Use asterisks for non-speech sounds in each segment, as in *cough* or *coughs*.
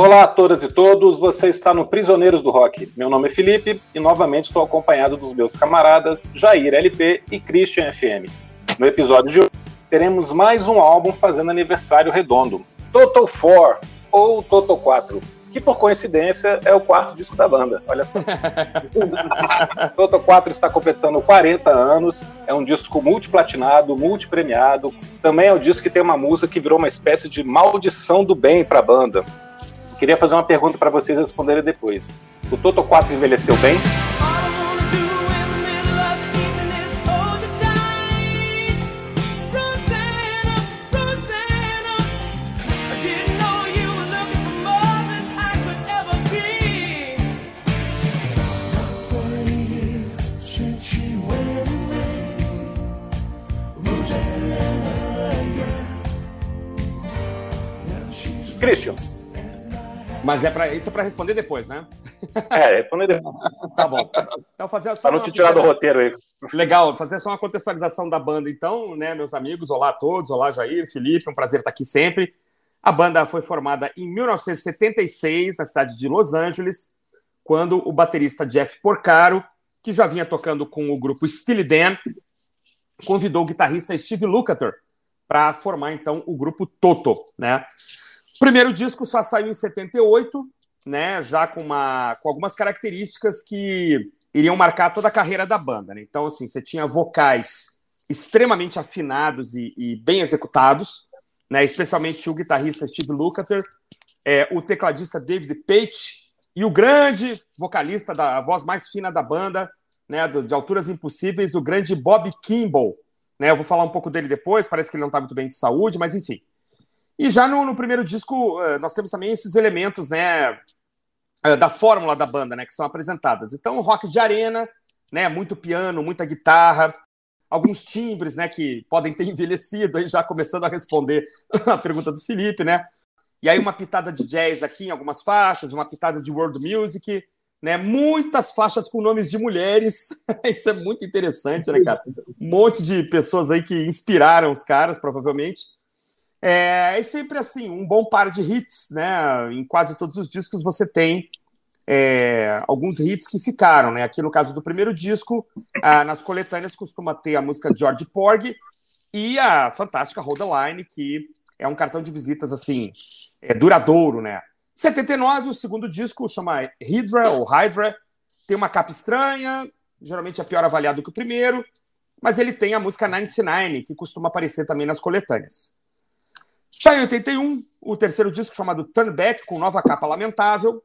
Olá a todas e todos, você está no Prisioneiros do Rock. Meu nome é Felipe e novamente estou acompanhado dos meus camaradas Jair LP e Christian FM. No episódio de hoje teremos mais um álbum fazendo aniversário redondo, Total 4 ou Total 4, que por coincidência é o quarto disco da banda. Olha só. *laughs* Total 4 está completando 40 anos, é um disco multiplatinado, multipremiado. Também é um disco que tem uma música que virou uma espécie de maldição do bem para a banda. Queria fazer uma pergunta para vocês responderem depois. O Toto 4 envelheceu bem? Christian. Mas é para isso é para responder depois, né? É, responder depois. *laughs* tá bom. Então fazer só para não te tirar pequena... do roteiro aí. Legal, fazer só uma contextualização da banda então, né, meus amigos, olá a todos, olá Jair, Felipe, um prazer estar aqui sempre. A banda foi formada em 1976 na cidade de Los Angeles, quando o baterista Jeff Porcaro, que já vinha tocando com o grupo Steely Dan, convidou o guitarrista Steve Lukather para formar então o grupo Toto, né? O primeiro disco só saiu em 78, né, já com, uma, com algumas características que iriam marcar toda a carreira da banda. Né? Então, assim, você tinha vocais extremamente afinados e, e bem executados, né, especialmente o guitarrista Steve Lukather, é, o tecladista David Page e o grande vocalista da voz mais fina da banda, né, de alturas impossíveis, o grande Bob Kimball. Né, eu vou falar um pouco dele depois, parece que ele não está muito bem de saúde, mas enfim. E já no, no, primeiro disco, eh, nós temos também esses elementos, né, eh, da fórmula da banda, né, que são apresentadas. Então, rock de arena, né, muito piano, muita guitarra, alguns timbres, né, que podem ter *laughs* envelhecido, aí já começando a responder *laughs* a pergunta do Felipe, né? E aí uma pitada de jazz aqui em algumas faixas, uma pitada de world music, né? Muitas faixas com nomes de mulheres. *laughs* Isso é muito interessante, né, cara? Um monte de pessoas aí que inspiraram os caras, provavelmente. É, é sempre assim, um bom par de hits, né? Em quase todos os discos você tem é, alguns hits que ficaram, né? Aqui no caso do primeiro disco, ah, nas coletâneas costuma ter a música George Porgy e a fantástica Hold the Line, que é um cartão de visitas assim, é, duradouro, né? 79, o segundo disco chama Hydra ou Hydra, tem uma capa estranha, geralmente é pior avaliado que o primeiro, mas ele tem a música 99, que costuma aparecer também nas coletâneas. Já em 81, o terceiro disco chamado Turn Back, com nova capa lamentável.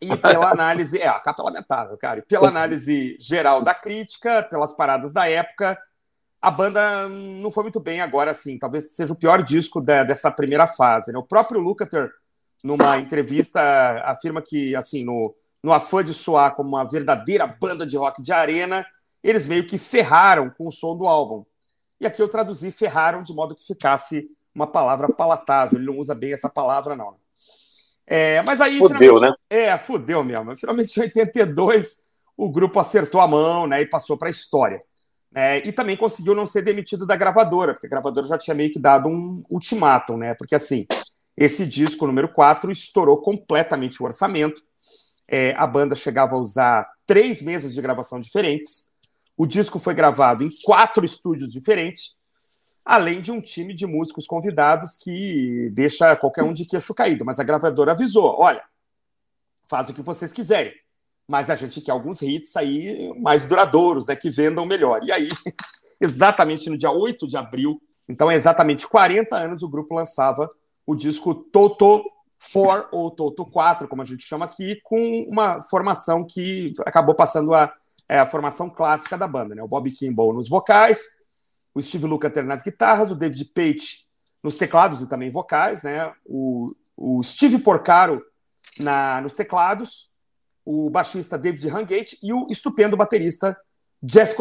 E pela *laughs* análise. É, a capa lamentável, cara. E pela análise geral da crítica, pelas paradas da época, a banda não foi muito bem agora, assim. Talvez seja o pior disco da, dessa primeira fase. Né? O próprio Lukather, numa entrevista, afirma que, assim, no, no afã de soar como uma verdadeira banda de rock de arena, eles meio que ferraram com o som do álbum. E aqui eu traduzi ferraram de modo que ficasse uma palavra palatável. Ele não usa bem essa palavra, não. É, mas aí. Fudeu, né? É, fudeu mesmo. Finalmente, em 82, o grupo acertou a mão né, e passou para a história. É, e também conseguiu não ser demitido da gravadora, porque a gravadora já tinha meio que dado um ultimátum, né? Porque assim, esse disco número 4 estourou completamente o orçamento. É, a banda chegava a usar três meses de gravação diferentes. O disco foi gravado em quatro estúdios diferentes além de um time de músicos convidados que deixa qualquer um de queixo caído. Mas a gravadora avisou: olha, faz o que vocês quiserem, mas a gente quer alguns hits aí mais duradouros, né, que vendam melhor. E aí, *laughs* exatamente no dia 8 de abril, então é exatamente 40 anos, o grupo lançava o disco Toto 4 ou Toto 4, como a gente chama aqui, com uma formação que acabou passando a, é, a formação clássica da banda, né? O Bob Kimball nos vocais, o Steve Lukather nas guitarras, o David Page nos teclados e também vocais, né? O, o Steve Porcaro na, nos teclados, o baixista David Hangate e o estupendo baterista Jeff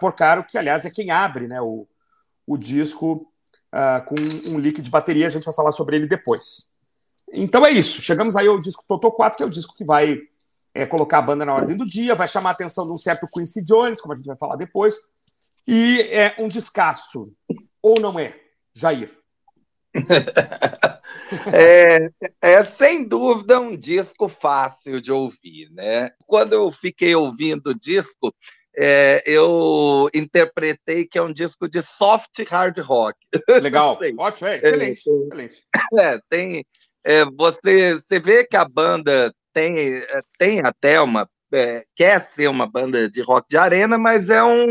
Porcaro, que aliás é quem abre né, o, o disco uh, com um leak de bateria, a gente vai falar sobre ele depois. Então é isso, chegamos aí ao disco Toto 4, que é o disco que vai é, colocar a banda na ordem do dia, vai chamar a atenção de um certo Quincy Jones, como a gente vai falar depois, e é um descasso, ou não é, Jair? *laughs* É, é, sem dúvida um disco fácil de ouvir, né? Quando eu fiquei ouvindo o disco, é, eu interpretei que é um disco de soft hard rock. *laughs* Legal, ótimo, é, excelente, é, excelente. É, tem, é, você, você vê que a banda tem, é, tem até uma é, quer ser uma banda de rock de arena, mas é um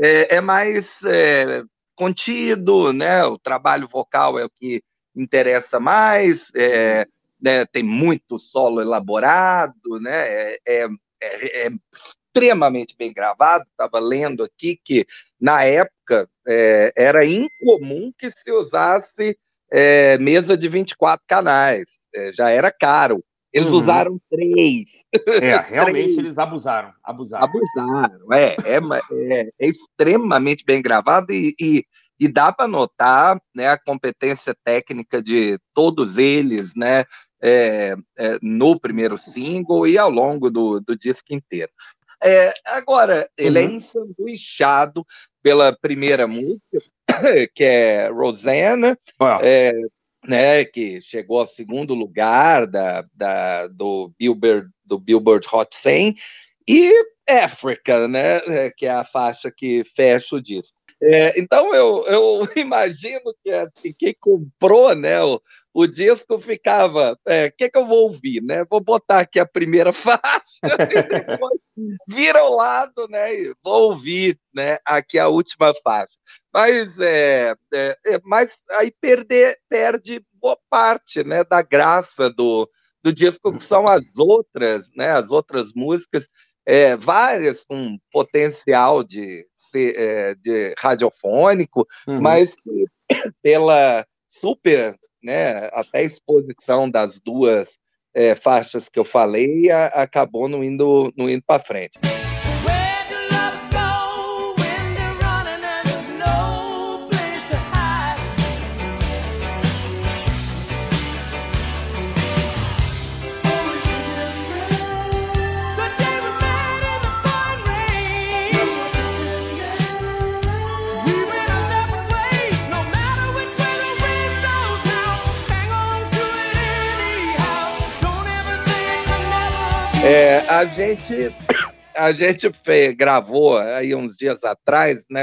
é, é mais é, contido, né? O trabalho vocal é o que interessa mais, é, né? tem muito solo elaborado, né? É, é, é, é extremamente bem gravado. Estava lendo aqui que na época era incomum que se usasse mesa de 24 canais, já era caro. Eles uhum. usaram três. É, *laughs* realmente três. eles abusaram, abusaram. Abusaram, é, é, é, é extremamente bem gravado e, e, e dá para notar né, a competência técnica de todos eles, né, é, é, no primeiro single e ao longo do, do disco inteiro. É, agora, ele é uhum. é ensanduichado pela primeira música, *coughs* que é Rosanna, né, que chegou ao segundo lugar da, da, do, Billboard, do Billboard Hot 100, e Africa, né, é, que é a faixa que fecha o disco. É, então eu, eu *laughs* imagino que assim, quem comprou né, o, o disco ficava, o é, que, que eu vou ouvir? Né? Vou botar aqui a primeira *laughs* faixa e depois vira ao lado né, e vou ouvir né, aqui a última faixa. Mas, é, é, é, mas aí perder, perde boa parte né, da graça do, do disco, que são as outras, né, as outras músicas, é, várias com potencial de, ser, é, de radiofônico, uhum. mas *coughs* pela super, né, até exposição das duas é, faixas que eu falei, a, acabou não indo, não indo para frente. É, a gente a gente gravou aí uns dias atrás, né?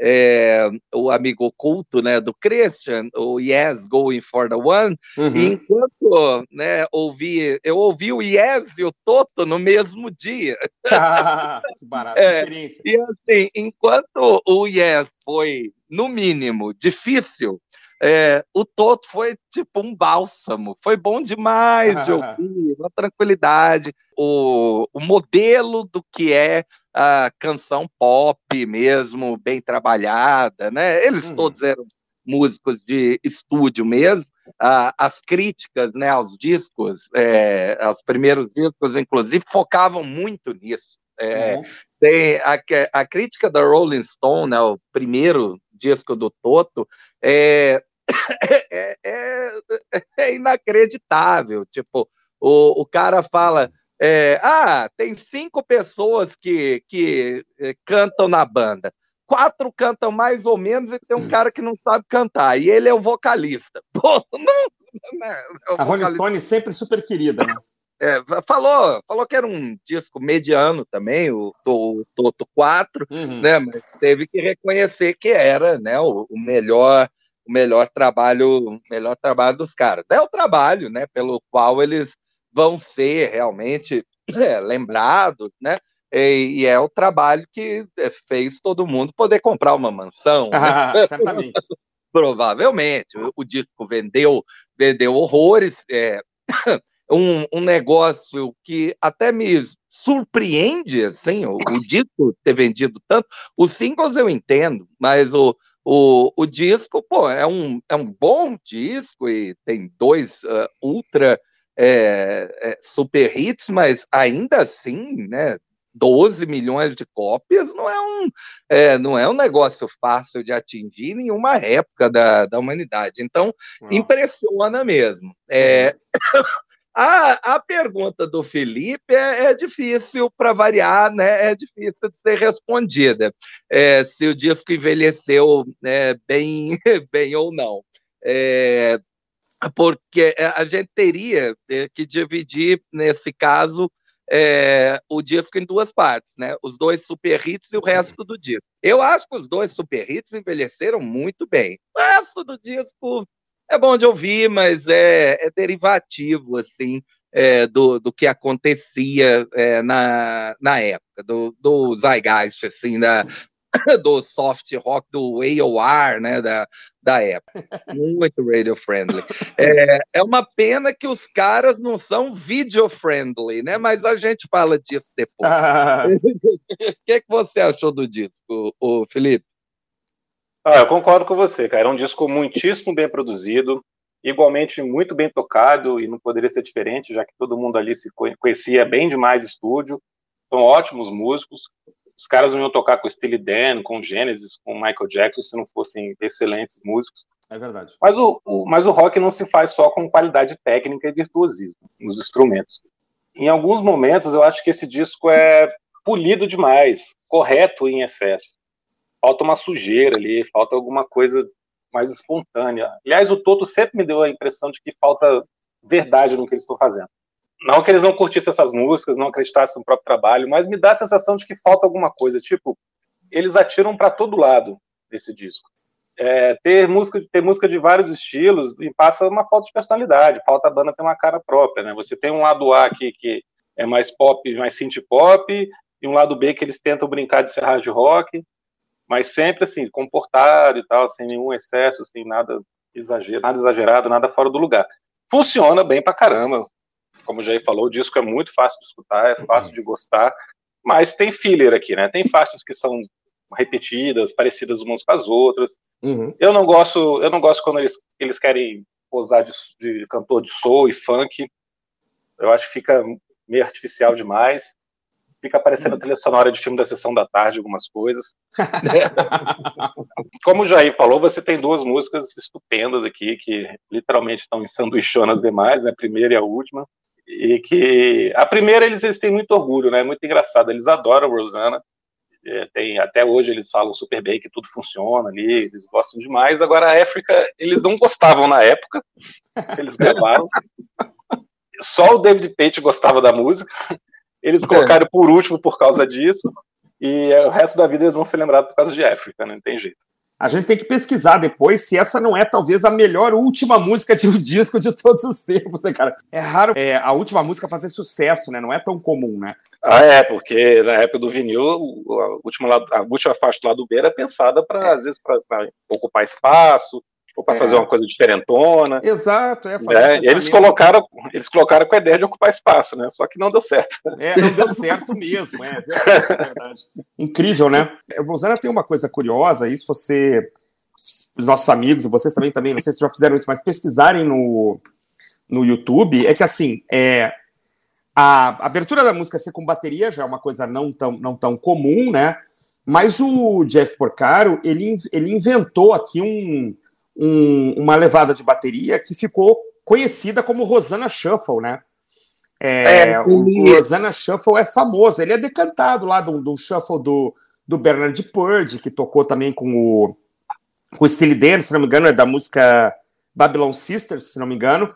É, o amigo oculto né, do Christian, o Yes Going for the One, uhum. e enquanto né, ouvi, eu ouvi o Yes e o Toto no mesmo dia. *laughs* que barato, é, experiência. E assim, enquanto o Yes foi, no mínimo, difícil, é, o Toto foi tipo um bálsamo, foi bom demais de *laughs* ouvir, uma tranquilidade. O, o modelo do que é a canção pop mesmo, bem trabalhada, né? Eles hum. todos eram músicos de estúdio mesmo. Ah, as críticas né, aos discos, é, aos primeiros discos, inclusive, focavam muito nisso. É, uhum. tem a, a, crítica da Rolling Stone, né, o primeiro disco do Toto, é, *coughs* é, é, é, inacreditável. Tipo, o, o cara fala. É, ah, tem cinco pessoas que, que é, cantam na banda. Quatro cantam mais ou menos e tem um cara que não sabe cantar. E ele é o vocalista. *laughs* Pô, não, não é o a Rolling Stone sempre super querida, né? É, falou, falou que era um disco mediano também, o Toto 4, uhum. né? Mas teve que reconhecer que era né, o, o melhor o melhor trabalho, melhor trabalho dos caras. É o trabalho, né, pelo qual eles vão ser realmente é, lembrados, né? E, e, é o trabalho que é, fez todo mundo poder comprar uma mansão. Ah, né? *laughs* Certamente. Provavelmente. O, o, disco vendeu, vendeu horrores. É, *coughs* um, um negócio que até me surpreende, assim, o, o disco ter vendido tanto. Os singles eu entendo, mas o, o, o disco, pô, é um, é um bom disco e tem dois uh, ultra é, é, super hits, mas ainda assim, né, 12 milhões de cópias não é um, é, não é um negócio fácil de atingir em uma época da, da humanidade. Então, impressiona mesmo. É, uhum. *laughs* A, a pergunta do Felipe é, é difícil para variar, né? É difícil de ser respondida. É, se o disco envelheceu né, bem, *laughs* bem ou não. É, porque a gente teria é, que dividir, nesse caso, é, o disco em duas partes, né? Os dois super hits e o resto do disco. Eu acho que os dois super hits envelheceram muito bem. O resto do disco é bom de ouvir, mas é, é derivativo, assim, é, do, do que acontecia é, na, na época, do, do zeitgeist, assim, da, *coughs* do soft rock, do AOR, né, da, da época. Muito radio friendly. É, é uma pena que os caras não são video friendly, né, mas a gente fala disso depois. *laughs* O que, que você achou do disco, o Felipe? Ah, eu concordo com você, cara. É um disco muitíssimo bem produzido, igualmente muito bem tocado, e não poderia ser diferente, já que todo mundo ali se conhecia bem demais estúdio. São ótimos músicos. Os caras não iam tocar com Steely Dan, com Genesis, com Michael Jackson, se não fossem excelentes músicos. É verdade. Mas o, o, mas o rock não se faz só com qualidade técnica e virtuosismo nos instrumentos. Em alguns momentos, eu acho que esse disco é polido demais, correto em excesso falta uma sujeira ali, falta alguma coisa mais espontânea. Aliás, o Toto sempre me deu a impressão de que falta verdade no que eles estão fazendo. Não que eles não curtissem essas músicas, não acreditassem no próprio trabalho, mas me dá a sensação de que falta alguma coisa. Tipo, eles atiram para todo lado nesse disco. É, ter música ter música de vários estilos e passa uma falta de personalidade, falta a banda ter uma cara própria, né? Você tem um lado A aqui que é mais pop, mais synth pop, e um lado B que eles tentam brincar de ser hard rock, mas sempre assim, comportado e tal, sem nenhum excesso, sem nada exagerado, nada exagerado, nada fora do lugar. Funciona bem pra caramba. Como o Jair falou, o disco é muito fácil de escutar, é fácil de gostar, mas tem filler aqui, né? Tem faixas que são repetidas, parecidas umas com as outras. Uhum. Eu não gosto, eu não gosto quando eles, eles querem posar de, de cantor de soul e funk. Eu acho que fica meio artificial demais. Fica aparecendo a trilha sonora de filme da sessão da tarde, algumas coisas. *laughs* Como o Jair falou, você tem duas músicas estupendas aqui, que literalmente estão em sanduichonas demais, né? a primeira e a última. E que a primeira eles, eles têm muito orgulho, né? Muito engraçado. Eles adoram Rosanna. É, tem, até hoje eles falam super bem que tudo funciona ali, eles gostam demais. Agora a África, eles não gostavam na época, eles gravaram. *laughs* Só o David Pate gostava da música. Eles colocaram por último por causa disso, e o resto da vida eles vão ser lembrados por causa de África, né? não tem jeito. A gente tem que pesquisar depois se essa não é talvez a melhor última música de um *laughs* disco de todos os tempos, né, cara? É raro é, a última música fazer sucesso, né? Não é tão comum, né? Ah, é, porque na época do vinil, a última, a última faixa do lado B era pensada para, às vezes, para ocupar espaço, para é. fazer uma coisa diferentona. Exato, é. é eles colocaram, eles colocaram com a ideia de ocupar espaço, né? Só que não deu certo. É, não deu certo mesmo, é verdade. É verdade. Incrível, né? A Rosana tem uma coisa curiosa, isso você, os nossos amigos, vocês também, também, não sei se já fizeram isso, mas pesquisarem no, no YouTube, é que assim, é, a abertura da música ser com bateria já é uma coisa não tão, não tão comum, né? Mas o Jeff Porcaro, ele, ele inventou aqui um, um, uma levada de bateria que ficou conhecida como Rosana Shuffle, né? É, é, o, o Rosana Shuffle é famoso, ele é decantado lá do, do shuffle do, do Bernard Purdy, que tocou também com o, com o Steely Dan, se não me engano, é da música Babylon Sisters, se não me engano.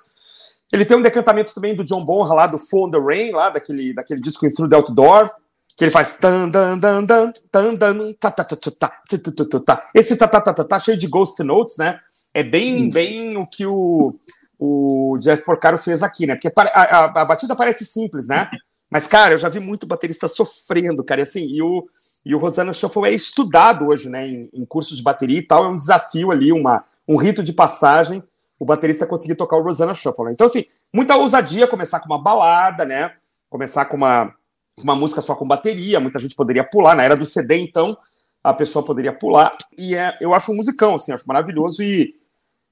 Ele tem um decantamento também do John Bonham lá do Fall the Rain, lá daquele, daquele disco Through the Outdoor, que ele faz tan dan dan dan tan dan ta ta ta ta ta ta esse ta ta ta ta ta cheio de ghost notes, né? É bem bem o que o, o Jeff Porcaro fez aqui, né? Porque a, a, a batida parece simples, né? Mas cara, eu já vi muito baterista sofrendo, cara, e assim, e o e o Rosana Shuffle é estudado hoje, né, em, em cursos de bateria e tal, é um desafio ali, uma, um rito de passagem, o baterista conseguir tocar o Rosana Shuffle. Né? Então, assim, muita ousadia começar com uma balada, né, começar com uma, uma música só com bateria, muita gente poderia pular. Na era do CD, então, a pessoa poderia pular. E é, eu acho um musicão, assim, acho maravilhoso e,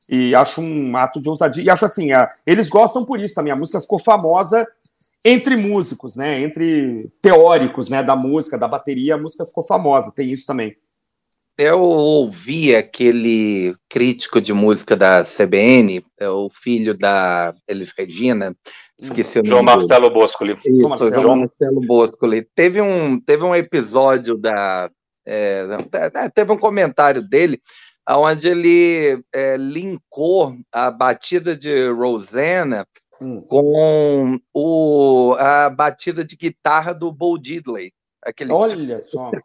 e acho um ato de ousadia. E acho assim, a, eles gostam por isso também. A música ficou famosa entre músicos, né? Entre teóricos, né? Da música, da bateria, a música ficou famosa. Tem isso também. Eu ouvi aquele crítico de música da CBN, é o filho da Elis Regina, esqueci o nome. João Marcelo Boscoli. Isso, Marcelo. João Marcelo Boscoli. Teve um, teve um episódio da. É, teve um comentário dele onde ele é, linkou a batida de Rosanna hum. com o, a batida de guitarra do Bo Diddley. Aquele... Olha só. *laughs*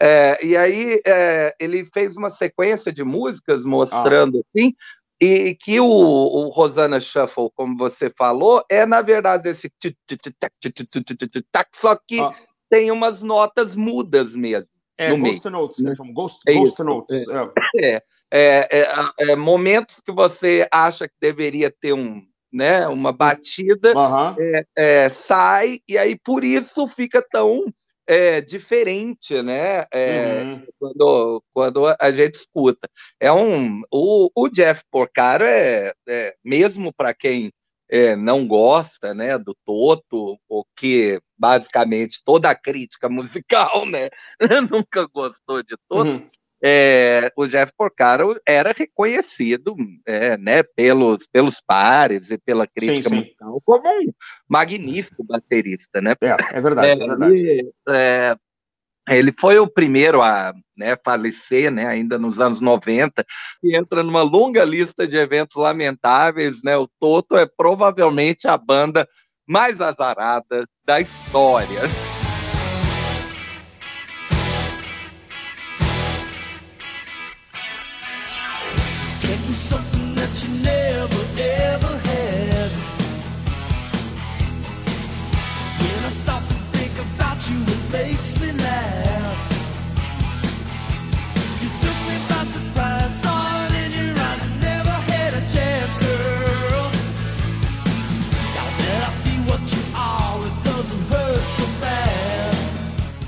É, e aí é, ele fez uma sequência de músicas mostrando ah. assim, e que o, o Rosana Shuffle, como você falou, é na verdade esse só que ah. tem umas notas mudas mesmo. É, no Ghost meio. Notes, né? Ghost, é Ghost Notes. É. É, é, momentos que você acha que deveria ter um, né, uma batida, uhum. sai, e aí por isso fica tão é, diferente, né? É, uhum. quando, quando a gente escuta. É um, o, o Jeff Porcaro é, é mesmo para quem é, não gosta, né, do Toto, o que basicamente toda a crítica *laughs* musical, né, *laughs* nunca gostou de Toto. Uhum é, o Jeff Porcaro era reconhecido é, né, pelos, pelos pares e pela crítica sim, sim. musical como um magnífico baterista. Né? É, é verdade. É, é verdade. Ele, é, ele foi o primeiro a né, falecer, né, ainda nos anos 90, e entra numa longa lista de eventos lamentáveis. Né, o Toto é provavelmente a banda mais azarada da história.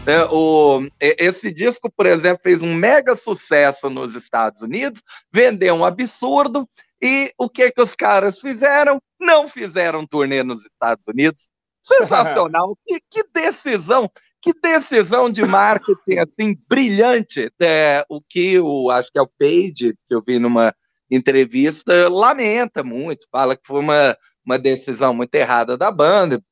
É, o, esse disco, por exemplo, fez um mega sucesso nos Estados Unidos, vendeu um absurdo, e o que, que os caras fizeram? Não fizeram turnê nos Estados Unidos. *laughs* Sensacional! que, que decisão! Que decisão de marketing assim brilhante! É, o que o acho que é o Page, que eu vi numa entrevista, lamenta muito, fala que foi uma, uma decisão muito errada da banda,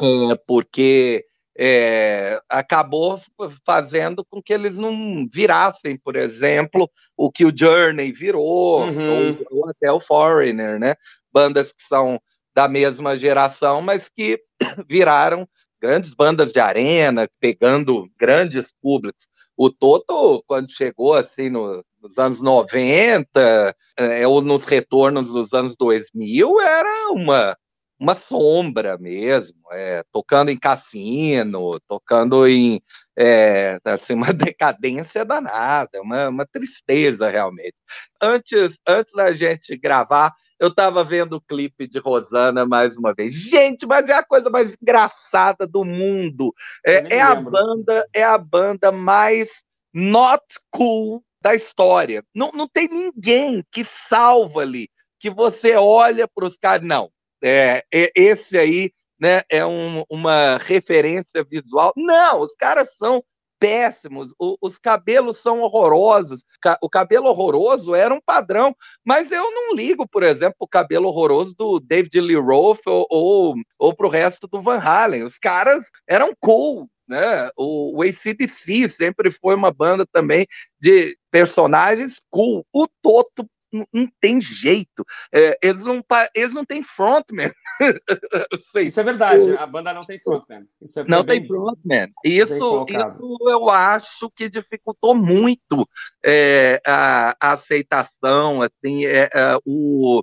é, porque é, acabou fazendo com que eles não virassem, por exemplo, o que o Journey virou, uhum. ou, ou, até o Foreigner, né? Bandas que são da mesma geração, mas que *coughs* viraram grandes bandas de arena, pegando grandes públicos. O Toto, quando chegou assim no, nos anos 90, é, ou nos retornos dos anos 2000, era uma uma sombra mesmo, é, tocando em cassino, tocando em é, assim, uma *laughs* decadência danada, uma, uma tristeza realmente. Antes, antes da gente gravar, eu estava vendo o clipe de Rosana mais uma vez. Gente, mas é a coisa mais engraçada do mundo. É, é a banda, é a banda mais not cool da história. Não, não tem ninguém que salva ali, que você olha para os caras. Não, é, esse aí né, é um, uma referência visual. Não, os caras são péssimos, o, os cabelos são horrorosos. O cabelo horroroso era um padrão, mas eu não ligo, por exemplo, o cabelo horroroso do David Lee Roth ou, ou, ou para o resto do Van Halen. Os caras eram cool, né? O, o ACDC sempre foi uma banda também de personagens cool. O Toto não, tem jeito. É, eles, não, eles não têm frontman. *laughs* isso é verdade, a banda não tem frontman. Isso é não tem frontman. Isso, isso eu acho que dificultou muito é, a, a, aceitação, assim, é, é o,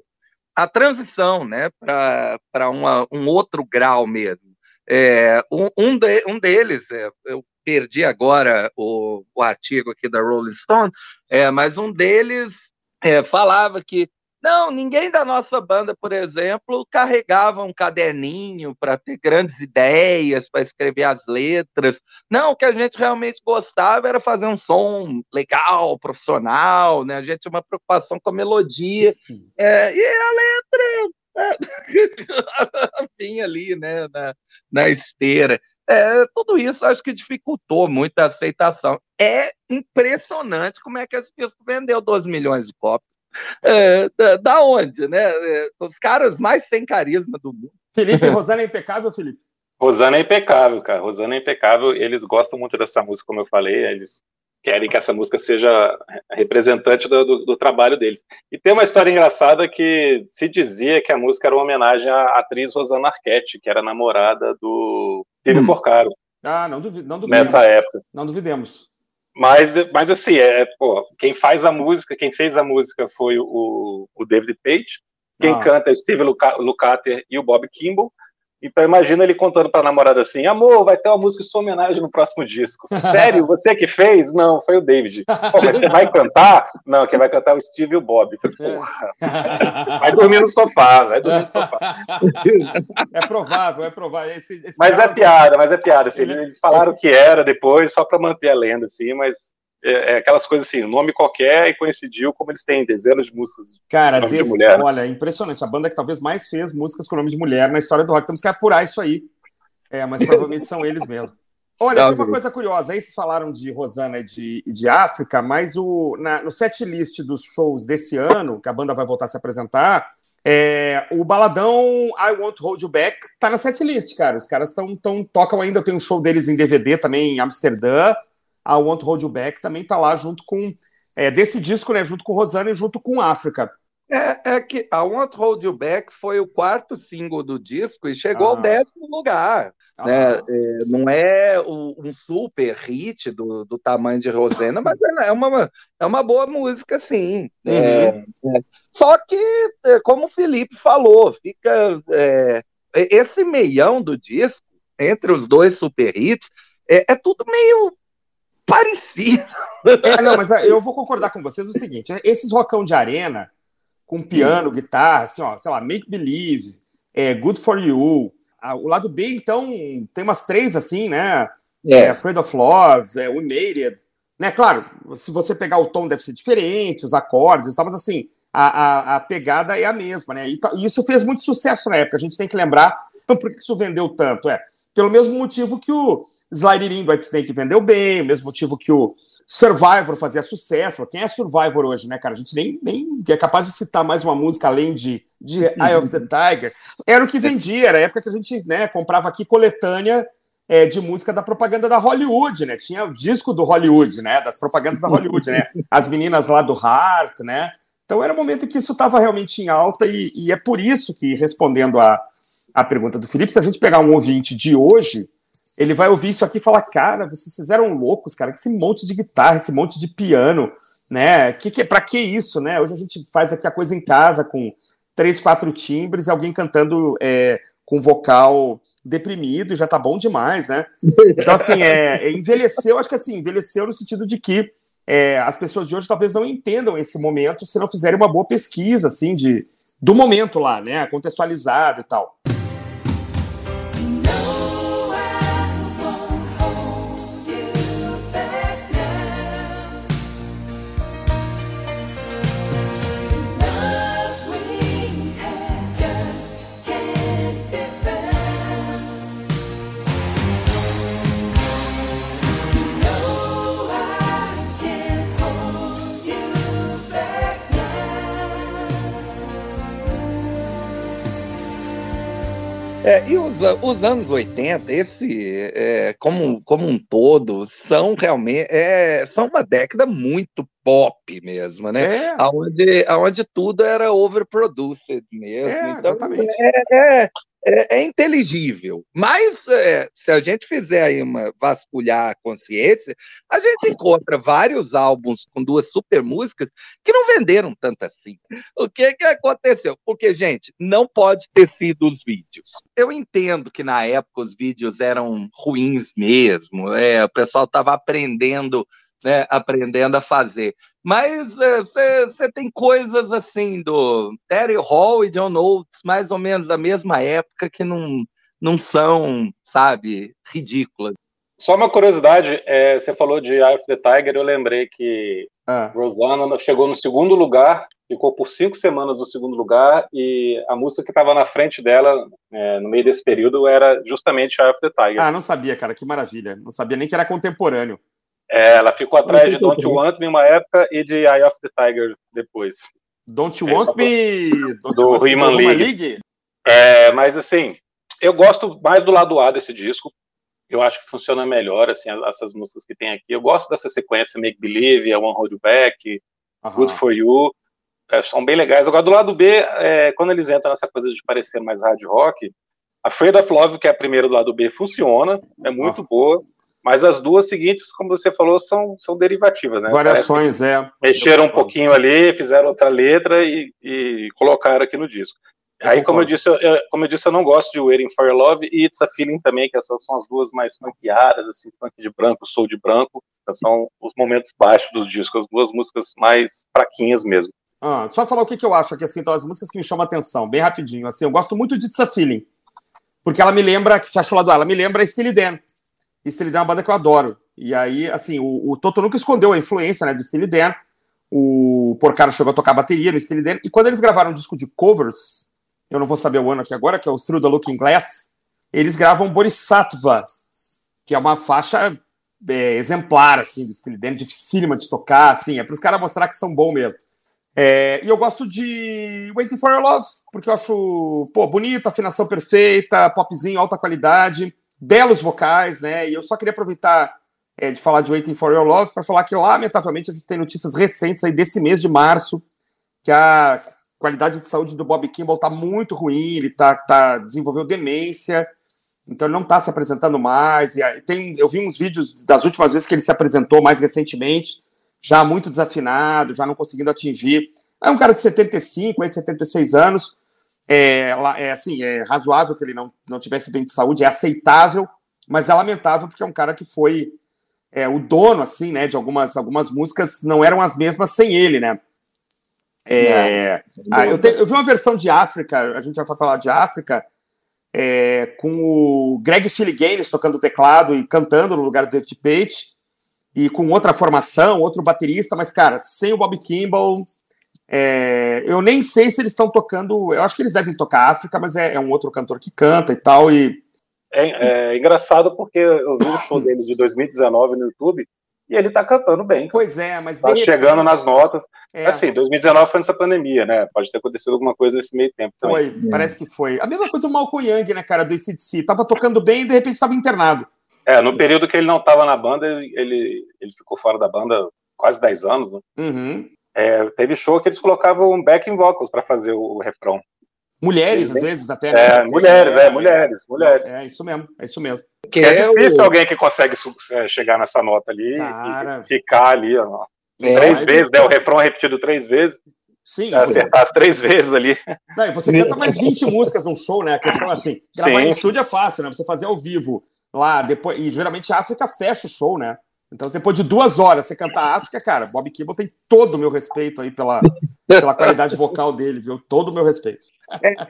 a transição né, para um outro grau mesmo. É, um, um, de, um deles, é, eu perdi agora o, o artigo aqui da Rolling Stone, é, mas um deles é, falava que não, ninguém da nossa banda, por exemplo, carregava um caderninho para ter grandes ideias, para escrever as letras. Não, o que a gente realmente gostava era fazer um som legal, profissional, né? A gente tinha uma preocupação com a melodia. É, e a letra é, *laughs* vinha ali, né, na, na esteira. É, tudo isso acho que dificultou muito a aceitação. É impressionante como é que esse disco vendeu 12 milhões de cópias. É, da, da, onde, né? É, os caras mais sem carisma do mundo. Felipe, Rosana é impecável, Felipe? *laughs* Rosana é impecável, cara. Rosana é impecável. Eles gostam muito dessa música, como eu falei. Eles querem que essa música seja representante do, do, do, trabalho deles. E tem uma história engraçada que se dizia que a música era uma homenagem à atriz Rosana Arquette, que era namorada do Steve hum. Porcaro. Ah, não, duvi não duvidemos. Nessa época. Não duvidemos. Mas, mas assim, é, pô, quem faz a música, quem fez a música foi o, o David Page, quem ah. canta é o Steve Lukather e o Bob Kimball, então imagina ele contando para a namorada assim: amor, vai ter uma música em sua homenagem no próximo disco. *laughs* Sério? Você que fez? Não, foi o David. Pô, mas você vai cantar? Não, quem vai cantar é o Steve e o Bob. falei, Porra, vai dormir no sofá, vai dormir no sofá. É provável, é provável. Esse, esse mas é piada, mas é piada. Assim, eles falaram o que era depois, só para manter a lenda, assim, mas é, é, aquelas coisas assim, nome qualquer e coincidiu, como eles têm dezenas de músicas. Cara, de, de mulher, olha, né? impressionante. A banda que talvez mais fez músicas com nome de mulher na história do rock. Temos que apurar isso aí. É, mas provavelmente são eles mesmo. Olha, tem uma coisa curiosa. Aí vocês falaram de Rosana e de, de África, mas o, na, no set list dos shows desse ano, que a banda vai voltar a se apresentar, é, o baladão I Won't Hold You Back tá na set list, cara. Os caras tão, tão, tocam ainda. Tem um show deles em DVD também em Amsterdã a Want Hold You Back também está lá junto com é, desse disco, né, junto com Rosana e junto com África. É, é, que a Want Hold You Back foi o quarto single do disco e chegou ah. ao décimo lugar. Ah. Né? É, não é o, um super hit do, do tamanho de Rosana, mas é, é uma, é uma boa música, sim. É, uhum. É, só que, como o Felipe falou, fica esse meião do disco, entre os dois super hits, é tudo meio parecido. É, não, mas eu vou concordar com vocês o seguinte: esses rockão de arena, com piano, guitarra, assim, ó, sei lá, Make Believe, é, Good for You. o lado B, então, tem umas três assim, né? É. é Afraid of Love, é, We Made It. Né, claro, se você pegar o tom deve ser diferente, os acordes, mas assim, a, a, a pegada é a mesma, né? E, e, isso fez muito sucesso na época. A gente tem que lembrar *laughs* por que isso vendeu tanto. É pelo mesmo motivo que o, Slide In White Snake vendeu bem, o mesmo motivo que o Survivor fazia sucesso. Quem é Survivor hoje, né, cara? A gente nem, nem é capaz de citar mais uma música além de, de Eye of the Tiger. Era o que vendia, era a época que a gente né, comprava aqui coletânea é, de música da propaganda da Hollywood, né? Tinha o disco do Hollywood, né? Das propagandas da Hollywood, né? As meninas lá do Heart, né? Então era um momento em que isso estava realmente em alta e, e, é por isso que, respondendo a, a pergunta do Felipe, se a gente pegar um ouvinte de hoje, ele vai ouvir isso aqui e falar: cara, vocês fizeram loucos, cara, esse monte de guitarra, esse monte de piano, né? Que, que, pra que isso, né? Hoje a gente faz aqui a coisa em casa com três, quatro timbres e alguém cantando é, com vocal deprimido e já tá bom demais, né? Então, assim, é, é, envelheceu, acho que assim, envelheceu no sentido de que é, as pessoas de hoje talvez não entendam esse momento se não fizerem uma boa pesquisa, assim, de, do momento lá, né? Contextualizado e tal. É, e os, os, anos 80, esse, é, como, como um todo, são realmente é, são uma década muito pop mesmo, né? É. Aonde tudo era overproduced mesmo. É, então, exatamente. É, é é, é inteligível. Mas é, se a gente fizer aí uma vasculhar a consciência, a gente encontra vários álbuns com duas super músicas que não venderam tanto assim. O que, que aconteceu? Porque, gente, não pode ter sido os vídeos. Eu entendo que na época os vídeos eram ruins mesmo, é, o pessoal estava aprendendo né, aprendendo a fazer. Mas você é, tem coisas assim do Terry Hall e John Oates, mais ou menos da mesma época, que não, não são, sabe, ridículas. Só uma curiosidade, é, você falou de Eye of the Tiger, eu lembrei que ah. Rosanna chegou no segundo lugar, ficou por cinco semanas no segundo lugar, e a música que estava na frente dela, é, no meio desse período, era justamente Eye of the Tiger. Ah, não sabia, cara, que maravilha. Não sabia nem que era contemporâneo. É, ela ficou atrás de Don't You Want Me uma época e de Eye of the Tiger depois. Don't You é, Want Me Don't do Human League. League. É, mas assim, eu gosto mais do lado A desse disco. eu acho que funciona melhor, assim, essas músicas que tem aqui. Eu gosto dessa sequência Make Believe, A One Hold You Back, uhum. Good For You, é, são bem legais. Agora, do lado B, é, quando eles entram nessa coisa de parecer mais hard rock, a Afraid of Love, que é a primeira do lado B, funciona, é muito boa, mas as duas seguintes, como você falou, são, são derivativas, né? Variações, é. Mexeram um pouquinho ali, fizeram outra letra e, e colocaram aqui no disco. Aí, como eu, disse, eu, como eu disse, eu não gosto de Waiting for Love e It's a Feeling também, que essas são as duas mais funkeadas, assim, funk de branco, soul de branco. São os momentos baixos dos discos, as duas músicas mais fraquinhas mesmo. Ah, só falar o que, que eu acho aqui, assim, então, as músicas que me chamam a atenção, bem rapidinho. Assim, eu gosto muito de It's a Feeling, porque ela me lembra, que fechou lá do ela me lembra Steely Dan. Steely Dan é uma banda que eu adoro. E aí, assim, o, o Toto nunca escondeu a influência né, do Steely Dan. O Porcaro chegou a tocar bateria no Steely Dan. E quando eles gravaram um disco de covers, eu não vou saber o ano aqui agora, que é o Through the Looking Glass, eles gravam Bodhisattva, que é uma faixa é, exemplar, assim, do Steely Dan, dificílima de tocar, assim, é para os caras mostrar que são bons mesmo. É, e eu gosto de Waiting for Your Love, porque eu acho, pô, bonita, afinação perfeita, popzinho, alta qualidade, belos vocais, né? E eu só queria aproveitar é, de falar de Waiting for Your Love para falar que, lamentavelmente, a gente tem notícias recentes aí desse mês de março, que a qualidade de saúde do Bob Kimball está muito ruim, ele tá, tá, desenvolveu demência, então ele não está se apresentando mais. E tem, eu vi uns vídeos das últimas vezes que ele se apresentou mais recentemente, já muito desafinado, já não conseguindo atingir. É um cara de 75, 76 anos. É, é assim, é razoável que ele não, não tivesse bem de saúde, é aceitável, mas é lamentável porque é um cara que foi é, o dono, assim, né, de algumas, algumas músicas não eram as mesmas sem ele, né? É, é, ah, eu, te, eu, vi uma versão de África, a gente vai falar de África, é, com o Greg Philliganes tocando teclado e cantando no lugar do David Page, e com outra formação, outro baterista, mas, cara, sem o Bob Kimball, é, eu nem sei se eles estão tocando, eu acho que eles devem tocar África, mas é, é um outro cantor que canta e tal, e... É, é engraçado porque eu vi um show deles de 2019 no YouTube, e ele tá cantando bem. Pois é, mas. Tá chegando nas notas. É. Assim, 2019 foi nessa pandemia, né? Pode ter acontecido alguma coisa nesse meio tempo também. Foi, parece que foi. A mesma coisa o Malcolm Young, né, cara, do ICDC. Tava tocando bem e de repente estava internado. É, no período que ele não tava na banda, ele, ele ficou fora da banda quase 10 anos, né? Uhum. É, teve show que eles colocavam backing vocals para fazer o, refrão. Mulheres, às vezes, até. Né? É, mulheres, é, mulheres, mulheres. É, isso mesmo, é isso mesmo. Que é, é difícil o... alguém que consegue é, chegar nessa nota ali Cara... e ficar ali, ó, é, três vezes, né? O refrão é repetido três vezes. Sim. Acertar as três vezes ali. Não, você canta mais 20 músicas num show, né? A questão é assim, gravar Sim. em estúdio é fácil, né? Você fazer ao vivo lá, depois. E geralmente a África fecha o show, né? Então, depois de duas horas você cantar África, cara, Bob Kimball tem todo o meu respeito aí pela, pela qualidade vocal dele, viu? Todo o meu respeito.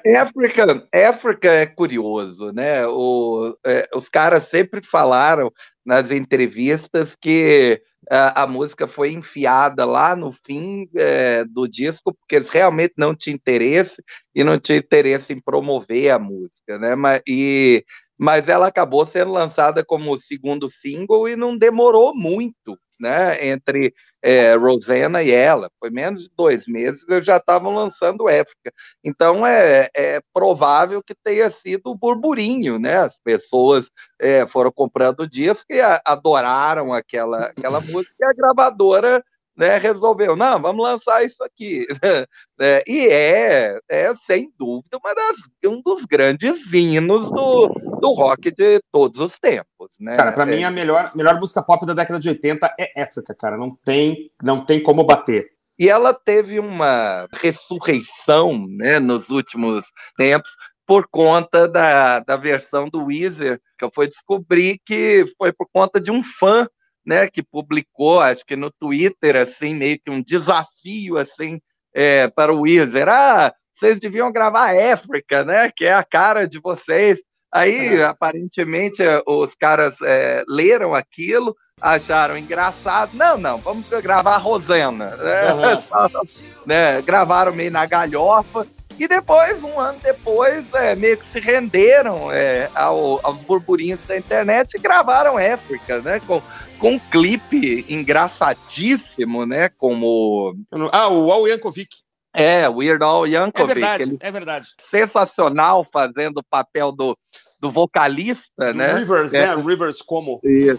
É, África, África é curioso, né? O, é, os caras sempre falaram nas entrevistas que a, a música foi enfiada lá no fim é, do disco porque eles realmente não tinham interesse e não tinham interesse em promover a música, né? Mas, e mas ela acabou sendo lançada como segundo single e não demorou muito, né? Entre é, Rosanna e ela, foi menos de dois meses eles já estavam lançando Éfrica. Então é, é, provável que tenha sido o burburinho, né? As pessoas é, foram comprando disco e adoraram aquela, aquela *laughs* música e a gravadora né, resolveu, não, vamos lançar isso aqui. *laughs* é, e é, é, sem dúvida, uma das, um dos grandes hinos do, do rock de todos os tempos. Né? Cara, para é, mim, a melhor, melhor música pop da década de 80 é África, cara. Não tem, não tem como bater. E ela teve uma ressurreição né, nos últimos tempos por conta da, da versão do Weezer, que eu fui descobrir que foi por conta de um fã né, que publicou, acho que no Twitter, assim, meio que um desafio, assim, é, para o Weezer. Ah, vocês deviam gravar África, né, que é a cara de vocês. Aí, aparentemente, os caras é, leram aquilo, acharam engraçado. Não, não, vamos gravar a Rosana. Né? Uhum. *laughs* né? Gravaram meio na galhofa. E depois, um ano depois, é, meio que se renderam é, ao, aos burburinhos da internet e gravaram África, né? Com, com um clipe engraçadíssimo, né? Como. Ah, o Al Yankovic. É, Weird Al Yankovic. É verdade, é verdade. Sensacional fazendo o papel do, do vocalista, Do né? Rivers, É. né? Rivers como. Isso.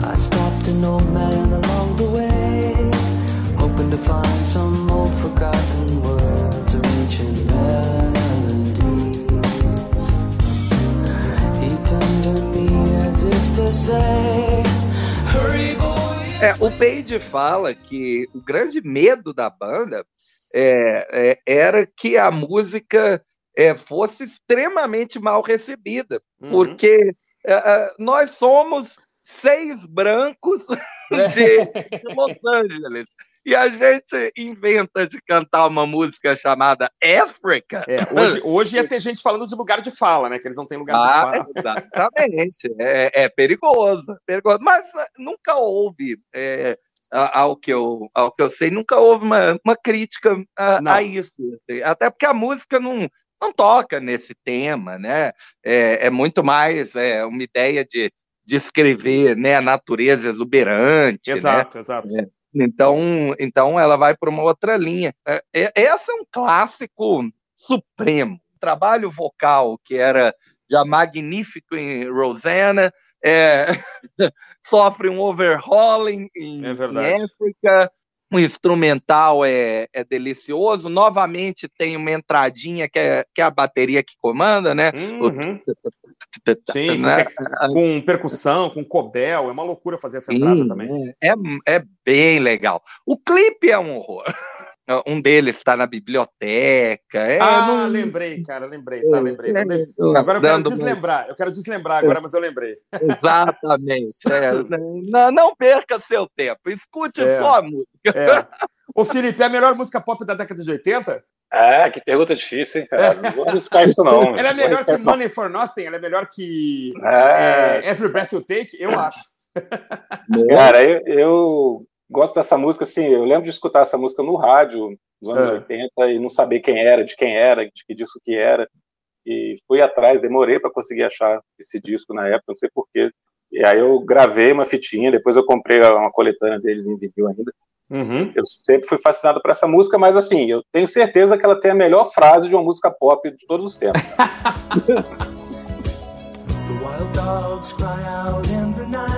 I stopped an old man along the way, hoping to find some old forgotten words or ancient melodies. He turned to me as if to say, Hurry, boy. É, o Page fala que o grande medo da banda é, é, era que a música é, fosse extremamente mal recebida, Uhum. porque é, é, nós somos seis brancos *laughs* de, de Los Angeles. E a gente inventa de cantar uma música chamada África. É, hoje, hoje ia ter gente falando de lugar de fala, né? Que eles não têm lugar de Ah, fala. exatamente. É, é perigoso, perigoso. Mas ah, nunca houve, é, ao, que eu, ao que eu sei, nunca houve uma, uma crítica a, a isso. assim. Até porque a música não, não toca nesse tema, né? É, é muito mais é, uma ideia de descrever né, a natureza exuberante, né? Exato, exato. Então, então ela vai para uma outra linha. É, é- essa é um clássico supremo. Trabalho vocal que era já magnífico em Rosanna, é, *laughs* sofre um overhauling em, É em. África. O instrumental é, é delicioso. Novamente tem uma entradinha que é, que é a bateria que comanda, né? Uhum. Sim, com, *laughs* Né? com percussão, com cobel, é uma loucura fazer essa entrada Sim, também. É, é bem legal. O clipe é um horror. Um deles está na biblioteca. É, ah, não- lembrei, cara, lembrei, tá, lembrei. é, Agora eu quero deslembrar, eu quero deslembrar agora, mas eu lembrei. Exatamente. é. não, não perca seu tempo. Escute É. só a música. É. Ô, Felipe, é a melhor música pop da década de 80? Ah, que pergunta difícil, hein, cara? Não vou arriscar isso, não. *laughs* Ela é melhor que isso, não. Money for Nothing? Ela é melhor que É, é, Every Breath You Take? Eu acho. Cara, eu, eu gosto dessa música, assim, eu lembro de escutar essa música no rádio nos anos É. 80 e não saber quem era, de quem era, de que disco que era. E fui atrás, demorei para conseguir achar esse disco na época, não sei porquê. E aí eu gravei uma fitinha, depois eu comprei uma coletânea deles em vinil ainda. Uhum. Eu sempre fui fascinado por essa música, mas assim, eu tenho certeza que ela tem a melhor frase de uma música pop de todos os tempos. *laughs* The wild dogs cry out in the night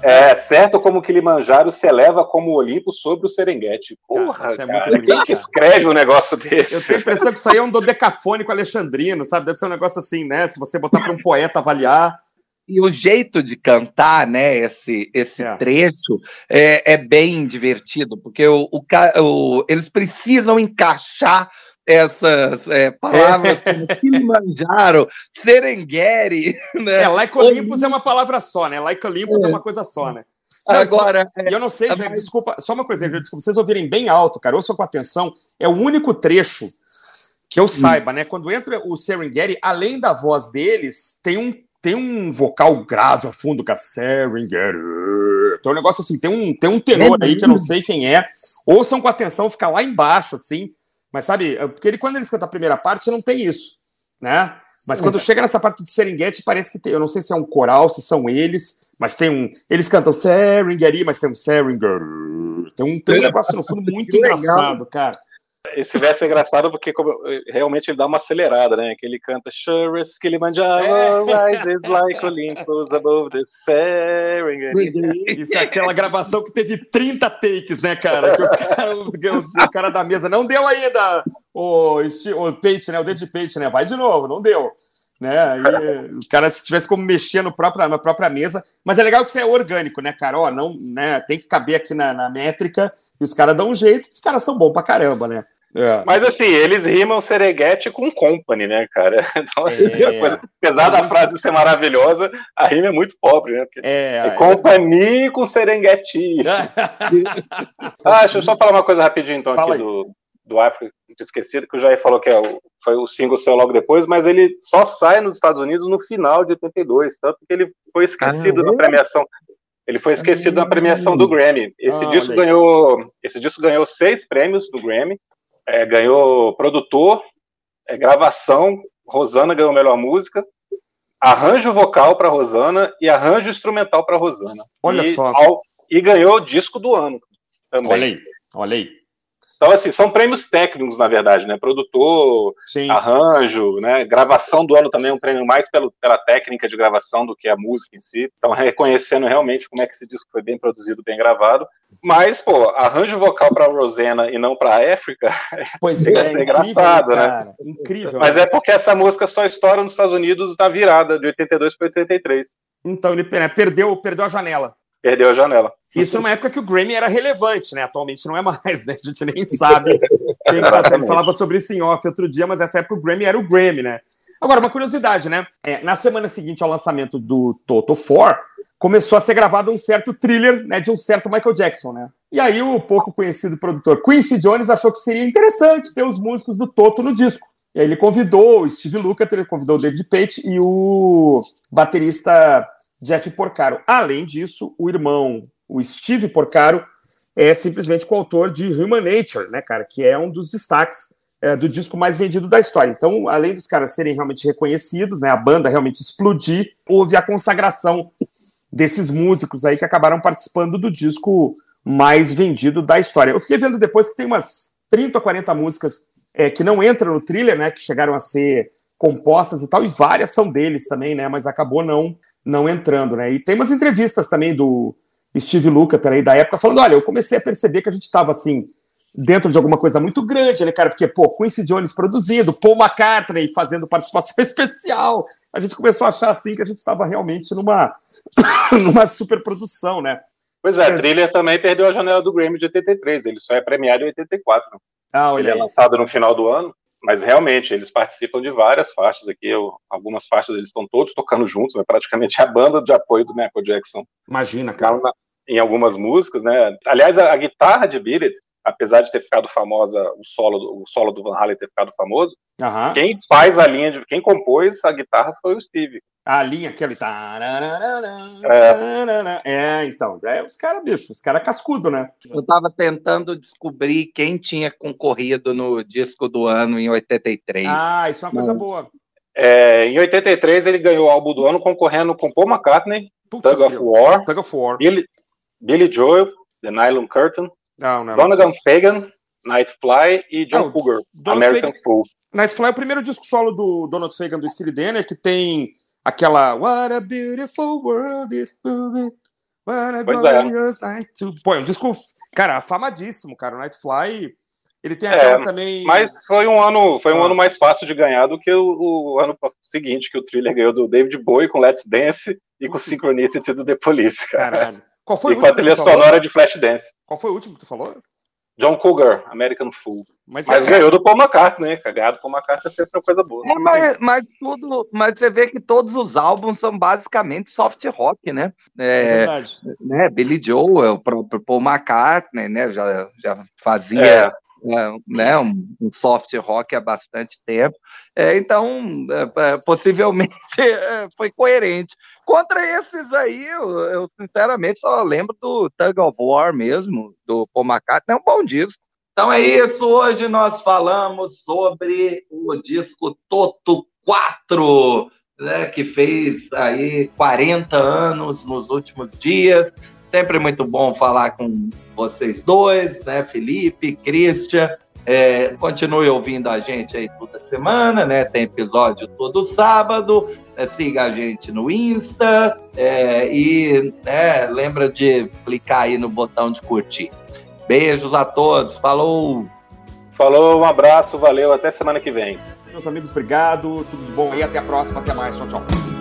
É certo como Kilimanjaro se eleva como o Olimpo sobre o Serengeti. Porra, Cara, isso é cara, muito bonito, quem que escreve um negócio Eu desse? tenho a impressão que isso aí é um dodecafônico alexandrino, sabe? Deve ser um negócio assim, né? Se você botar para um poeta avaliar. E o jeito de cantar, né, esse, esse É. trecho, é, é bem divertido, porque o, o o- eles precisam encaixar essas é, palavras como Kilimanjaro, Serengeti, *laughs* né? É, like Olympus é uma palavra só, né? Like Olympus é, uma coisa só, né? Não, Agora, E eu não sei, É gente, mais- desculpa, só uma coisa, gente, desculpa, vocês ouvirem bem alto, cara, ouçam com atenção, é o único trecho que eu saiba, né? Quando entra o Serengeti, além da voz deles, tem um, tem um vocal grave ao fundo, que é Serengeti. Tem um negócio assim, tem um, tem um tenor aí que eu não sei quem é. Ouçam com atenção, fica lá embaixo, assim. Mas sabe, porque ele, quando eles cantam a primeira parte, não tem isso, né? Mas quando chega nessa parte de Serengeti, parece que tem, eu não sei se é um coral, se são eles, mas tem um. Eles cantam Serengeti, mas tem um Serengeti. Tem um, tem um negócio no fundo muito legal. engraçado, cara. Esse verso é engraçado porque como, realmente ele dá uma acelerada, né? Que ele canta Sure as Kilimanjaro É. rises like Olympus above the Serengeti. Isso é aquela gravação que teve 30 takes, né, cara? Que o cara, o, o cara da mesa não deu ainda o, o né? O David Page, né? Vai de novo, não deu. Né? Aí, o cara, se tivesse como mexer no próprio, na própria mesa. Mas é legal que isso é orgânico, né, cara? Ó, não, né, tem que caber aqui na, na métrica e os caras dão um jeito. Os caras são bons pra caramba, né? É. Mas assim, eles rimam Serengeti com Company, né, cara? *laughs* Então, assim, É. essa coisa- apesar da frase ser maravilhosa, a rima é muito pobre, né? Porque É, é Company com Serengeti. *laughs* Ah, deixa eu só falar uma coisa rapidinho, então, Fala aqui aí. do, do África Esquecido, que o Jair falou que é o, foi o single seu logo depois, mas ele só sai nos Estados Unidos no final de 82, tanto que ele foi esquecido Ah, na é? premiação. Ele foi esquecido na premiação do Grammy. Esse Ah, disco ganhou, esse disco ganhou seis prêmios do Grammy. É, ganhou produtor, é, gravação. Rosana ganhou melhor música. Arranjo vocal para Rosana e arranjo instrumental para Rosana. Olha e, só. ao- e ganhou disco do ano também. Olha aí, olha aí. Então, assim, são prêmios técnicos, na verdade, né? Produtor, Sim. arranjo, né? Gravação do ano também é um prêmio mais pelo, pela técnica de gravação do que a música em si. Então, reconhecendo realmente como é que esse disco foi bem produzido, bem gravado. Mas, pô, arranjo vocal para Rosana e não para África, *laughs* Pois Ia é, ser incrível, engraçado, né? cara. Incrível. mas é porque essa música só estoura nos Estados Unidos da virada de 82 para 83. Então ele né, perdeu, perdeu a janela. Perdeu a janela. Isso numa época que o Grammy era relevante, né? Atualmente não é mais, né? A gente nem sabe. Quem falava sobre isso em off outro dia, mas nessa época o Grammy era o Grammy, né? Agora, uma curiosidade, né? É, na semana seguinte ao lançamento do Toto 4, começou a ser gravado um certo thriller né, de um certo Michael Jackson, né? E aí o pouco conhecido produtor Quincy Jones achou que seria interessante ter os músicos do Toto no disco. E aí ele convidou o Steve Lukather, ele convidou o David Pate e o baterista Jeff Porcaro. Além disso, o irmão, o Steve Porcaro, é simplesmente coautor de Human Nature, né, cara, que é um dos destaques é, do disco mais vendido da história. Então, além dos caras serem realmente reconhecidos, né, a banda realmente explodir, houve a consagração desses músicos aí que acabaram participando do disco mais vendido da história. Eu fiquei vendo depois que tem umas 30 ou 40 músicas é, que não entram no thriller, né, que chegaram a ser compostas e tal, e várias são deles também, né, mas acabou não não entrando, né? E tem umas entrevistas também do Steve Lukather aí da época falando, olha, eu comecei a perceber que a gente estava assim dentro de alguma coisa muito grande, né, cara? Porque, pô, Quincy Jones produzindo, Paul McCartney fazendo participação *laughs* especial. A gente começou a achar assim que a gente estava realmente numa *coughs* numa superprodução, né? Pois é, Mas- Thriller também perdeu a janela do Grammy de 83. Ele só é premiado em 84. Ah, Ele olha é aí. lançado no final do ano, mas realmente eles participam de várias faixas aqui. Eu- algumas faixas eles estão todos tocando juntos, né? praticamente a banda de apoio do Michael Jackson Imagina, cara. na- na- em algumas músicas, né? Aliás, a, a guitarra de Beat It, apesar de ter ficado famosa, o solo, do- o solo do Van Halen ter ficado famoso, quem faz a linha de, quem compôs a guitarra foi o Steve. A linha aquele. tá, É, então. É os caras, bicho, os caras cascudo, né? Eu estava tentando descobrir quem tinha concorrido no disco do ano em 83. Ah, isso é uma coisa Não. boa. É, em 83 ele ganhou o álbum do ano concorrendo com Paul McCartney, Putz, Tug of. War, Tug of War. Billy, Billy Joel, The Nylon Curtain, Não, não. Donovan Fagan, Nightfly e John Não, Cougar, Donald American Fagan- Fool. Nightfly é o primeiro disco solo do Donald Fagan do Steely Dan, né, que tem aquela What a beautiful world it will be. What a Pois é. glorious night to... Pô, é um disco, cara, afamadíssimo, cara. O Nightfly, ele tem É, aquela também... Mas foi um ano, foi um Ah. ano mais fácil de ganhar do que o, o ano seguinte, que o Thriller ganhou do David Bowie com Let's Dance e com. Synchronicity do The Police, cara. Caralho. Qual foi E o com a último que trilha sonora de Flashdance. Qual foi o último que tu falou? John Cougar, American Fool. Mas, Mas é, ganhou do Paul McCartney, né? Ganhar do Paul McCartney é sempre uma coisa boa. É, mas, mas tudo, mas você vê que todos os álbuns são basicamente soft rock, né? é É, verdade. né? Billy Joel, o próprio Paul McCartney, né? Já, já fazia É, é, né, um, um soft rock há bastante tempo. É, então, é, é, possivelmente *laughs* é, foi coerente. Contra esses aí, eu, eu, sinceramente só lembro do Tug of War mesmo, do Paul McCartney, é um bom disco. Então é isso, hoje nós falamos sobre o disco Toto 4, né, que fez aí 40 anos nos últimos dias. Sempre muito bom falar com vocês dois, né, Felipe, Christian. É, continue ouvindo a gente aí toda semana, né? Tem episódio todo sábado. né, siga a gente no Insta é, e né, lembra de clicar aí no botão de curtir. Beijos a todos, falou! falou, um abraço, valeu, até semana que vem. Meus amigos, obrigado. Tudo de bom aí. Até a próxima. Até mais. Tchau, tchau.